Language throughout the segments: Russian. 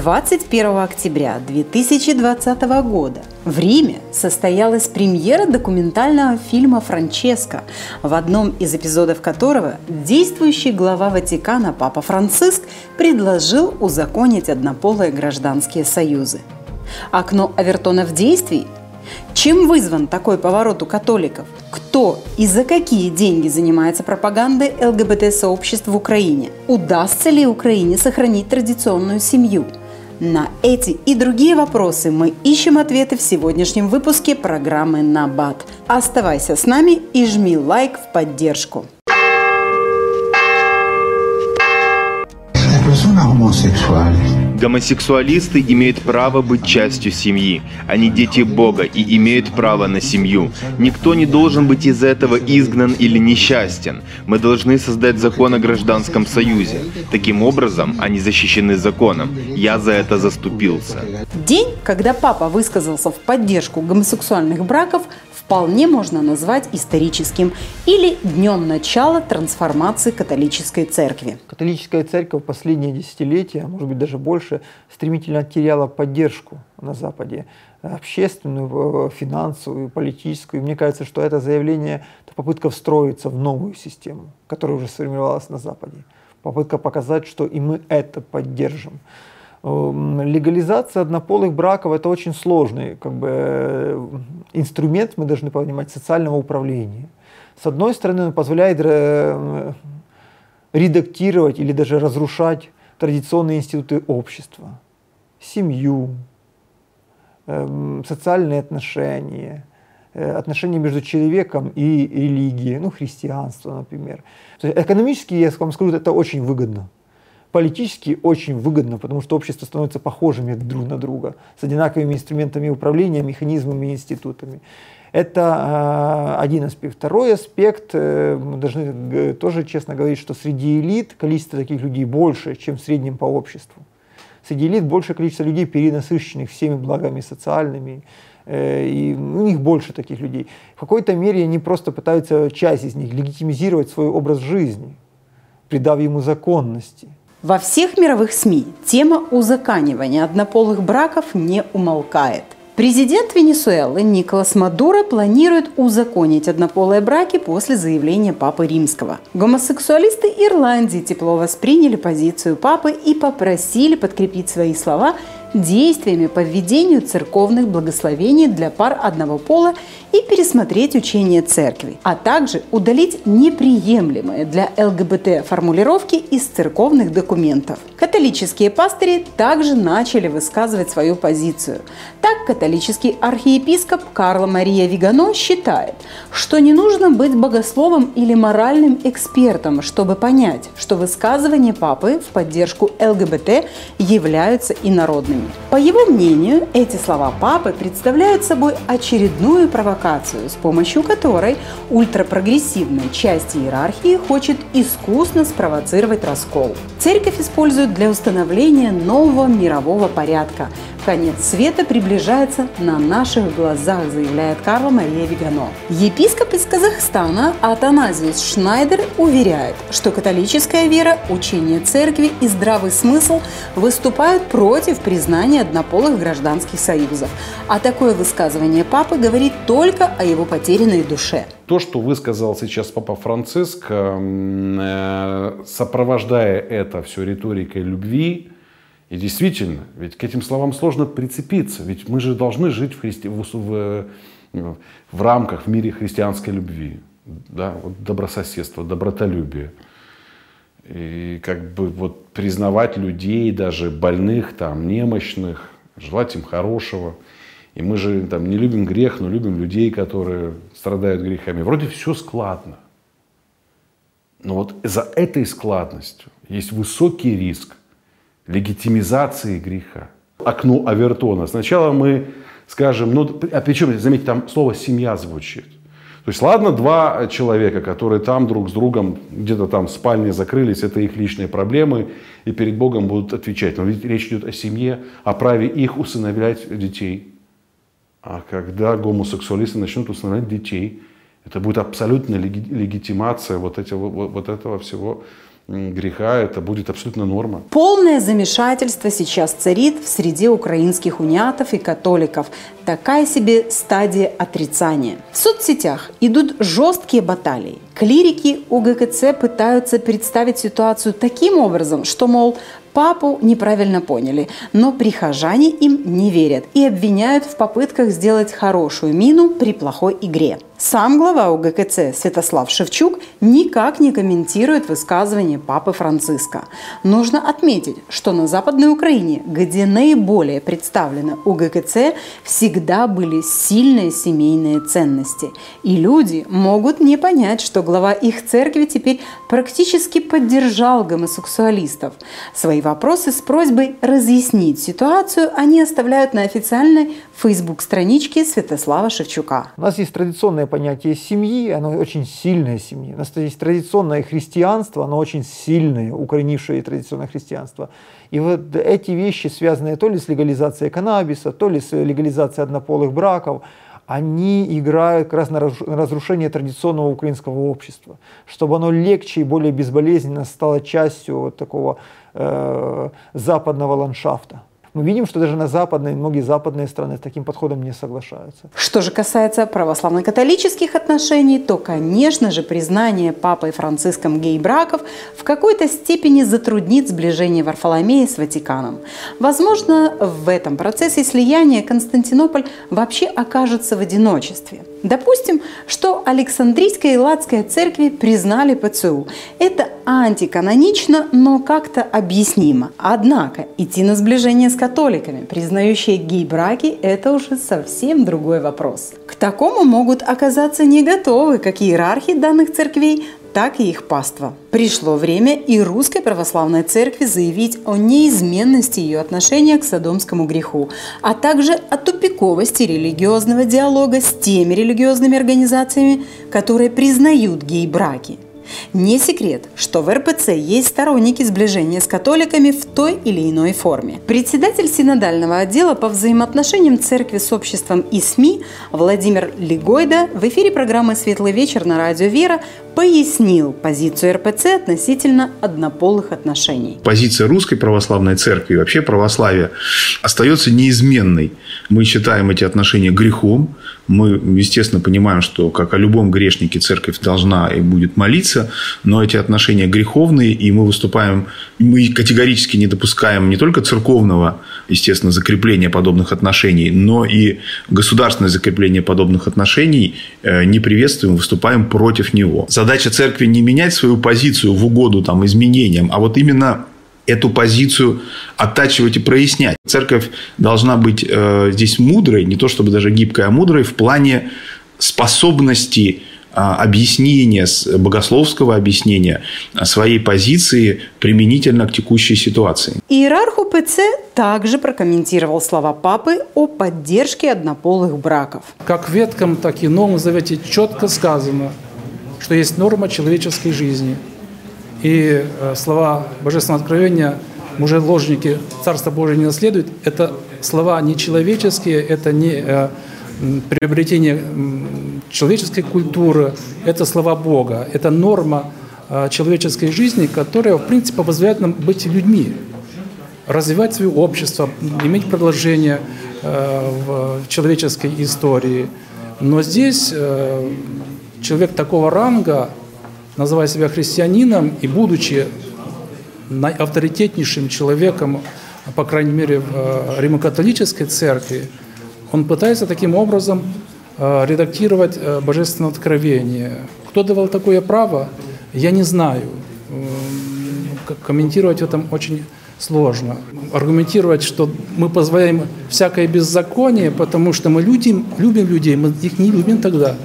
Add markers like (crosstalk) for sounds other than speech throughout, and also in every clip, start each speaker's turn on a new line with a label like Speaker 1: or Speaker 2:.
Speaker 1: 21 октября 2020 года в Риме состоялась премьера документального фильма «Франческо», в одном из эпизодов которого действующий глава Ватикана Папа Франциск предложил узаконить однополые гражданские союзы. Окно Авертона в действии чем вызван такой поворот у католиков? Кто и за какие деньги занимается пропагандой ЛГБТ-сообществ в Украине? Удастся ли Украине сохранить традиционную семью? На эти и другие вопросы мы ищем ответы в сегодняшнем выпуске программы «Набат». Оставайся с нами и жми лайк в поддержку.
Speaker 2: Гомосексуалисты имеют право быть частью семьи. Они дети Бога и имеют право на семью. Никто не должен быть из этого изгнан или несчастен. Мы должны создать закон о гражданском союзе. Таким образом, они защищены законом. Я за это заступился.
Speaker 1: День, когда папа высказался в поддержку гомосексуальных браков, вполне можно назвать историческим или днем начала трансформации католической церкви.
Speaker 3: Католическая церковь последние десятилетия, может быть даже больше, стремительно теряла поддержку на Западе общественную, финансовую, политическую. И мне кажется, что это заявление – это попытка встроиться в новую систему, которая уже сформировалась на Западе. Попытка показать, что и мы это поддержим. Эм, легализация однополых браков это очень сложный как бы, э, инструмент, мы должны понимать, социального управления. С одной стороны, он позволяет э, редактировать или даже разрушать традиционные институты общества, семью, эм, социальные отношения, э, отношения между человеком и религией, ну, христианство, например. экономически, я вам скажу, это очень выгодно политически очень выгодно, потому что общество становится похожими друг на друга, с одинаковыми инструментами управления, механизмами и институтами. Это э, один аспект. Второй аспект, э, мы должны э, тоже честно говорить, что среди элит количество таких людей больше, чем в среднем по обществу. Среди элит большее количество людей, перенасыщенных всеми благами социальными, э, и у них больше таких людей. В какой-то мере они просто пытаются часть из них легитимизировать свой образ жизни, придав ему законности.
Speaker 1: Во всех мировых СМИ тема узаканивания однополых браков не умолкает. Президент Венесуэлы Николас Мадуро планирует узаконить однополые браки после заявления Папы Римского. Гомосексуалисты Ирландии тепло восприняли позицию Папы и попросили подкрепить свои слова действиями по введению церковных благословений для пар одного пола и пересмотреть учение церкви, а также удалить неприемлемые для ЛГБТ формулировки из церковных документов. Католические пастыри также начали высказывать свою позицию. Так, католический архиепископ Карло Мария Вигано считает, что не нужно быть богословом или моральным экспертом, чтобы понять, что высказывания папы в поддержку ЛГБТ являются инородными. По его мнению, эти слова папы представляют собой очередную провокацию провокацию, с помощью которой ультрапрогрессивная часть иерархии хочет искусно спровоцировать раскол. Церковь использует для установления нового мирового порядка, Конец света приближается на наших глазах, заявляет Карла Мария Вигано. Епископ из Казахстана Атаназиус Шнайдер уверяет, что католическая вера, учение церкви и здравый смысл выступают против признания однополых гражданских союзов. А такое высказывание папы говорит только о его потерянной душе.
Speaker 4: То, что высказал сейчас Папа Франциск, э, сопровождая это все риторикой любви, и действительно, ведь к этим словам сложно прицепиться, ведь мы же должны жить в, христи... в, в, в рамках, в мире христианской любви, да, вот добрососедства, добротолюбия. И как бы вот признавать людей, даже больных, там, немощных, желать им хорошего. И мы же там не любим грех, но любим людей, которые страдают грехами. Вроде все складно. Но вот за этой складностью есть высокий риск легитимизации греха. Окно Авертона. Сначала мы скажем, ну, а причем, заметьте, там слово «семья» звучит. То есть, ладно, два человека, которые там друг с другом где-то там в спальне закрылись, это их личные проблемы, и перед Богом будут отвечать. Но ведь речь идет о семье, о праве их усыновлять детей. А когда гомосексуалисты начнут усыновлять детей, это будет абсолютная легитимация вот, этого, вот этого всего греха, это будет абсолютно норма.
Speaker 1: Полное замешательство сейчас царит в среде украинских униатов и католиков. Такая себе стадия отрицания. В соцсетях идут жесткие баталии. Клирики УГКЦ пытаются представить ситуацию таким образом, что, мол, Папу неправильно поняли, но прихожане им не верят и обвиняют в попытках сделать хорошую мину при плохой игре. Сам глава УГКЦ Святослав Шевчук никак не комментирует высказывание Папы Франциска. Нужно отметить, что на Западной Украине, где наиболее представлены УГКЦ, всегда были сильные семейные ценности. И люди могут не понять, что глава их церкви теперь практически поддержал гомосексуалистов. Свои вопросы с просьбой разъяснить ситуацию они оставляют на официальной фейсбук-страничке Святослава Шевчука.
Speaker 3: У нас есть традиционное понятие семьи, оно очень сильная семья. У нас есть традиционное христианство, оно очень сильное, укоренившее традиционное христианство. И вот эти вещи, связанные то ли с легализацией каннабиса, то ли с легализацией однополых браков, они играют как раз на разрушение традиционного украинского общества, чтобы оно легче и более безболезненно стало частью вот такого э, западного ландшафта мы видим, что даже на западные, многие западные страны с таким подходом не соглашаются.
Speaker 1: Что же касается православно-католических отношений, то, конечно же, признание Папой Франциском гей-браков в какой-то степени затруднит сближение Варфоломея с Ватиканом. Возможно, в этом процессе слияния Константинополь вообще окажется в одиночестве. Допустим, что Александрийская и Ладская церкви признали ПЦУ. Это антиканонично, но как-то объяснимо. Однако идти на сближение с католиками, признающие гей-браки, это уже совсем другой вопрос. К такому могут оказаться не готовы как иерархи данных церквей, так и их паства. Пришло время и Русской Православной Церкви заявить о неизменности ее отношения к садомскому греху, а также о тупиковости религиозного диалога с теми религиозными организациями, которые признают гей-браки – не секрет, что в РПЦ есть сторонники сближения с католиками в той или иной форме. Председатель синодального отдела по взаимоотношениям церкви с обществом и СМИ Владимир Лигойда в эфире программы «Светлый вечер» на радио «Вера» пояснил позицию РПЦ относительно однополых отношений.
Speaker 5: Позиция Русской Православной Церкви и вообще православия остается неизменной. Мы считаем эти отношения грехом. Мы, естественно, понимаем, что, как о любом грешнике, церковь должна и будет молиться, но эти отношения греховные, и мы выступаем, мы категорически не допускаем не только церковного, естественно, закрепления подобных отношений, но и государственное закрепление подобных отношений э, не приветствуем, выступаем против него. Задача церкви не менять свою позицию в угоду там, изменениям, а вот именно эту позицию оттачивать и прояснять. Церковь должна быть э, здесь мудрой, не то чтобы даже гибкой, а мудрой в плане способности э, объяснения, богословского объяснения своей позиции применительно к текущей ситуации.
Speaker 1: Иерарх УПЦ также прокомментировал слова папы о поддержке однополых браков.
Speaker 6: Как в Ветхом, так и Новом Завете четко сказано, что есть норма человеческой жизни – и э, слова Божественного откровения «мужи-ложники Царство Божие не наследуют» – это слова не человеческие, это не э, приобретение человеческой культуры, это слова Бога, это норма э, человеческой жизни, которая, в принципе, позволяет нам быть людьми, развивать свое общество, иметь продолжение в человеческой истории. Но здесь человек такого ранга, называя себя христианином и будучи авторитетнейшим человеком, по крайней мере, в э, Римо-католической церкви, он пытается таким образом э, редактировать э, божественное откровение. Кто давал такое право, я не знаю. Комментировать в этом очень сложно. Аргументировать, что мы позволяем всякое беззаконие, потому что мы любим, любим людей, мы их не любим тогда.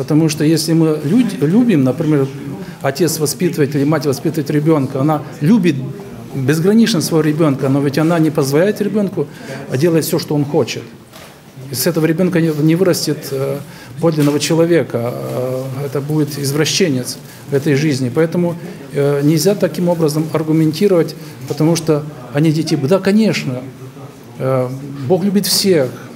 Speaker 6: Потому что если мы любим, например, отец воспитывает или мать воспитывает ребенка, она любит безгранично своего ребенка, но ведь она не позволяет ребенку делать все, что он хочет. И с этого ребенка не вырастет э, подлинного человека, э, это будет извращенец в этой жизни. Поэтому э, нельзя таким образом аргументировать, потому что они дети, да, конечно, Бог любит всех, Э,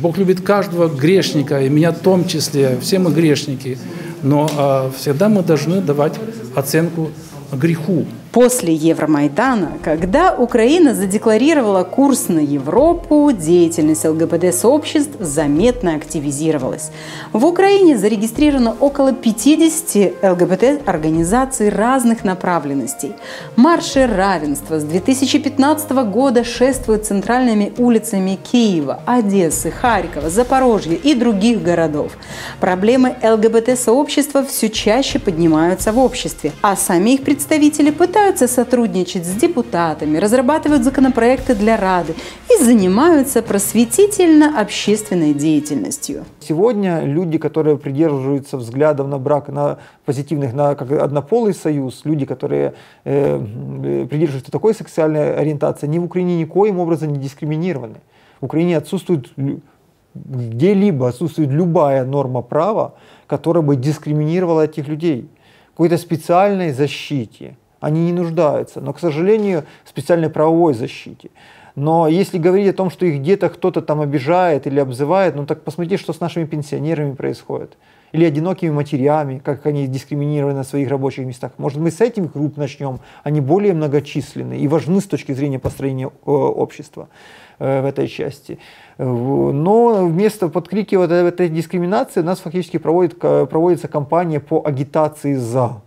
Speaker 6: Бог любит каждого грешника, и меня в том числе, все мы грешники, но э, всегда мы должны давать оценку греху.
Speaker 1: После Евромайдана, когда Украина задекларировала курс на Европу, деятельность ЛГБТ-сообществ заметно активизировалась. В Украине зарегистрировано около 50 ЛГБТ-организаций разных направленностей. Марши равенства с 2015 года шествуют центральными улицами Киева, Одессы, Харькова, Запорожья и других городов. Проблемы ЛГБТ-сообщества все чаще поднимаются в обществе, а сами их представители пытаются пытаются сотрудничать с депутатами, разрабатывают законопроекты для Рады и занимаются просветительно-общественной деятельностью.
Speaker 3: Сегодня люди, которые придерживаются взглядов на брак, на позитивных, на как однополый союз, люди, которые э, придерживаются такой сексуальной ориентации, ни в Украине никоим образом не дискриминированы. В Украине отсутствует где-либо отсутствует любая норма права, которая бы дискриминировала этих людей. Какой-то специальной защите, они не нуждаются, но, к сожалению, в специальной правовой защите. Но если говорить о том, что их где-то кто-то там обижает или обзывает, ну так посмотрите, что с нашими пенсионерами происходит. Или одинокими матерями, как они дискриминированы на своих рабочих местах. Может, мы с этих групп начнем? Они более многочисленны и важны с точки зрения построения э, общества э, в этой части. Но вместо подкрикивания этой дискриминации у нас фактически проводит, проводится кампания по агитации «за».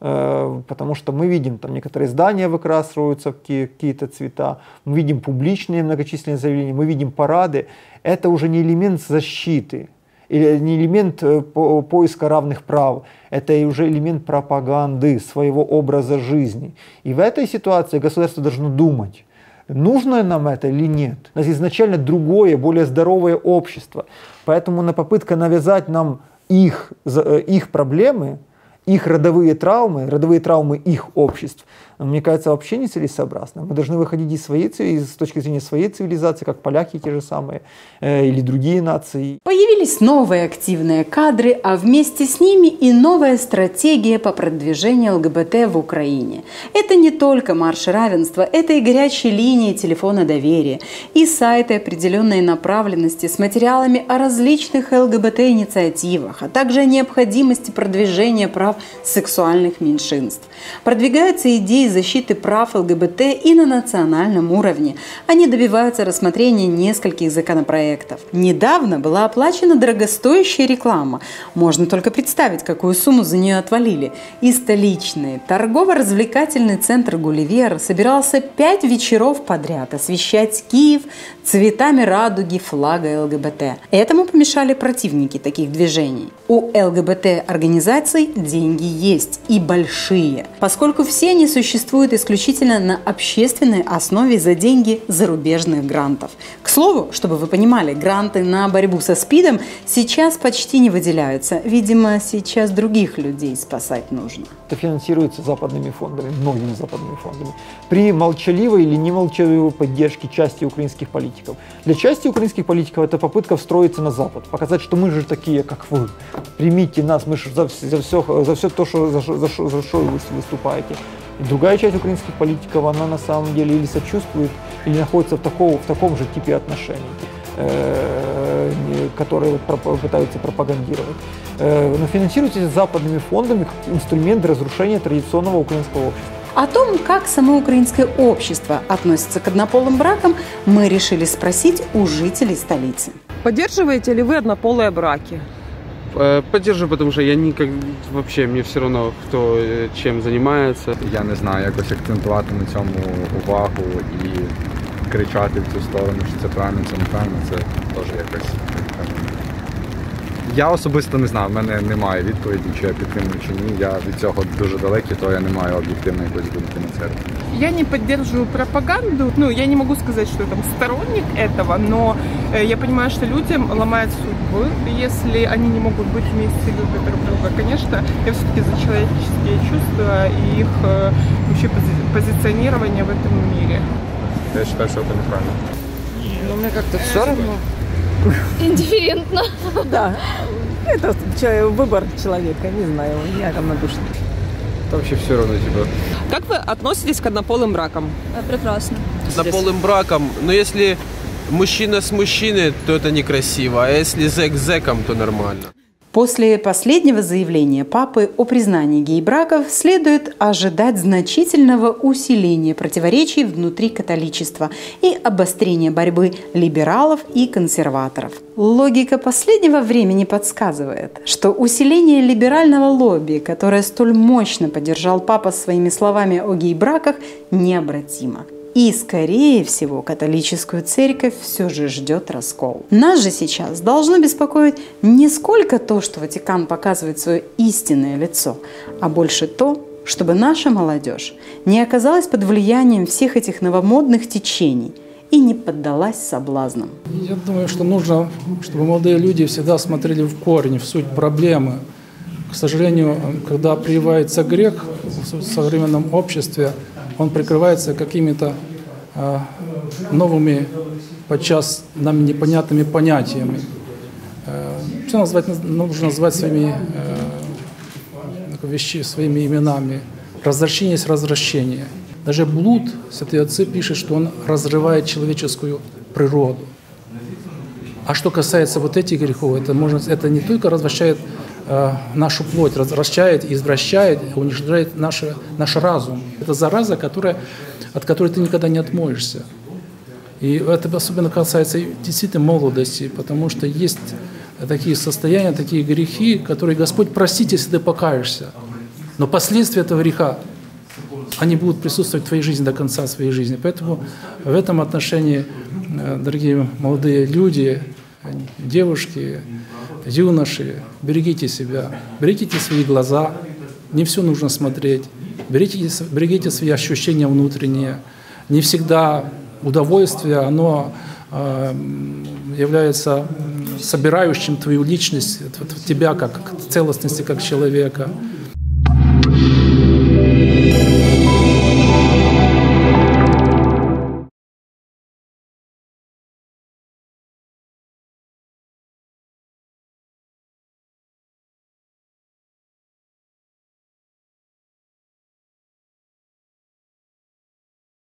Speaker 3: Э, потому что мы видим, там некоторые здания выкрашиваются в какие-то цвета, мы видим публичные многочисленные заявления, мы видим парады. Это уже не элемент защиты, или не элемент э, поиска равных прав, это уже элемент пропаганды своего образа жизни. И в этой ситуации государство должно думать, нужно нам это или нет. У нас изначально другое, более здоровое общество. Поэтому на попытка навязать нам их, э, их проблемы, их родовые травмы, родовые травмы их обществ, мне кажется, вообще нецелесообразно. Мы должны выходить из своей, с точки зрения своей цивилизации, как поляки те же самые, э, или другие нации.
Speaker 1: Появились новые активные кадры, а вместе с ними и новая стратегия по продвижению ЛГБТ в Украине. Это не только марш равенства, это и горячие линии телефона доверия, и сайты определенной направленности с материалами о различных ЛГБТ-инициативах, а также о необходимости продвижения прав сексуальных меньшинств. Продвигаются идеи защиты прав ЛГБТ и на национальном уровне. Они добиваются рассмотрения нескольких законопроектов. Недавно была оплачена дорогостоящая реклама. Можно только представить, какую сумму за нее отвалили. И столичный торгово-развлекательный центр «Гулливер» собирался пять вечеров подряд освещать Киев цветами радуги флага ЛГБТ. Этому помешали противники таких движений. У ЛГБТ-организаций деньги есть и большие, поскольку все они существуют исключительно на общественной основе за деньги зарубежных грантов. К слову, чтобы вы понимали, гранты на борьбу со СПИДом сейчас почти не выделяются. Видимо, сейчас других людей спасать нужно.
Speaker 3: Это финансируется западными фондами, многими западными фондами, при молчаливой или немолчаливой поддержке части украинских политиков. Для части украинских политиков это попытка встроиться на Запад, показать, что мы же такие, как вы. Примите нас, мы же за, за, все, за все то, что, за, за, за что вы выступаете. И другая часть украинских политиков, она на самом деле или сочувствует, или находится в, такого, в таком же типе отношений, э, которые пытаются пропагандировать. Э, но финансируются западными фондами как инструмент разрушения традиционного украинского общества.
Speaker 1: О том, как само украинское общество относится к однополым бракам, мы решили спросить у жителей столицы.
Speaker 7: Поддерживаете ли вы однополые браки?
Speaker 8: Э, поддерживаю, потому що я ніколи вообще мені все одно хто э, чим займається.
Speaker 9: Я не знаю, якось акцентувати на цьому увагу і кричати в цю сторону, що це правильно, це неправильно, це теж якось я особисто не знаю, в мене немає відповіді, чи я підтримую чи ні. Я від цього дуже далекий, то я не маю об'єктивної якоїсь думки на це.
Speaker 7: Я не поддерживаю пропаганду. Ну, я не могу сказать, что я там сторонник этого, но э, я понимаю, что людям ломают судьбы, если они не могут быть вместе любят друг друга. Конечно, я все-таки за человеческие чувства и их э, вообще пози- позиционирование в этом мире.
Speaker 9: Я считаю, что это неправильно.
Speaker 7: Но мне как-то все равно. (laughs)
Speaker 10: Индифферентно.
Speaker 7: Да. Это выбор человека, не знаю, я равнодушна.
Speaker 8: Та вообще все равно, типа.
Speaker 7: Как вы относитесь к однополым бракам?
Speaker 10: Прекрасно.
Speaker 11: Однополым браком, но если мужчина с мужчиной, то это некрасиво, а если зэк с зэком, то нормально.
Speaker 1: После последнего заявления папы о признании гей-браков следует ожидать значительного усиления противоречий внутри католичества и обострения борьбы либералов и консерваторов. Логика последнего времени подсказывает, что усиление либерального лобби, которое столь мощно поддержал папа своими словами о гей-браках, необратимо. И, скорее всего, католическую церковь все же ждет раскол. Нас же сейчас должно беспокоить не сколько то, что Ватикан показывает свое истинное лицо, а больше то, чтобы наша молодежь не оказалась под влиянием всех этих новомодных течений и не поддалась соблазнам.
Speaker 6: Я думаю, что нужно, чтобы молодые люди всегда смотрели в корень, в суть проблемы. К сожалению, когда прививается грех в современном обществе, он прикрывается какими-то новыми, подчас нам непонятными понятиями. Э, все назвать, нужно назвать своими э, вещи, своими именами. Развращение есть развращение. Даже блуд, святые отцы пишут, что он разрывает человеческую природу. А что касается вот этих грехов, это, можно, это не только развращает нашу плоть, развращает, извращает, уничтожает наш, наш разум. Это зараза, которая, от которой ты никогда не отмоешься. И это особенно касается действительно молодости, потому что есть такие состояния, такие грехи, которые Господь простит, если ты покаешься. Но последствия этого греха, они будут присутствовать в твоей жизни до конца своей жизни. Поэтому в этом отношении, э, дорогие молодые люди, девушки, юноши, берегите себя, берегите свои глаза, не все нужно смотреть, берегите, берегите свои ощущения внутренние. Не всегда удовольствие, оно э, является собирающим твою личность, тебя как целостности, как человека.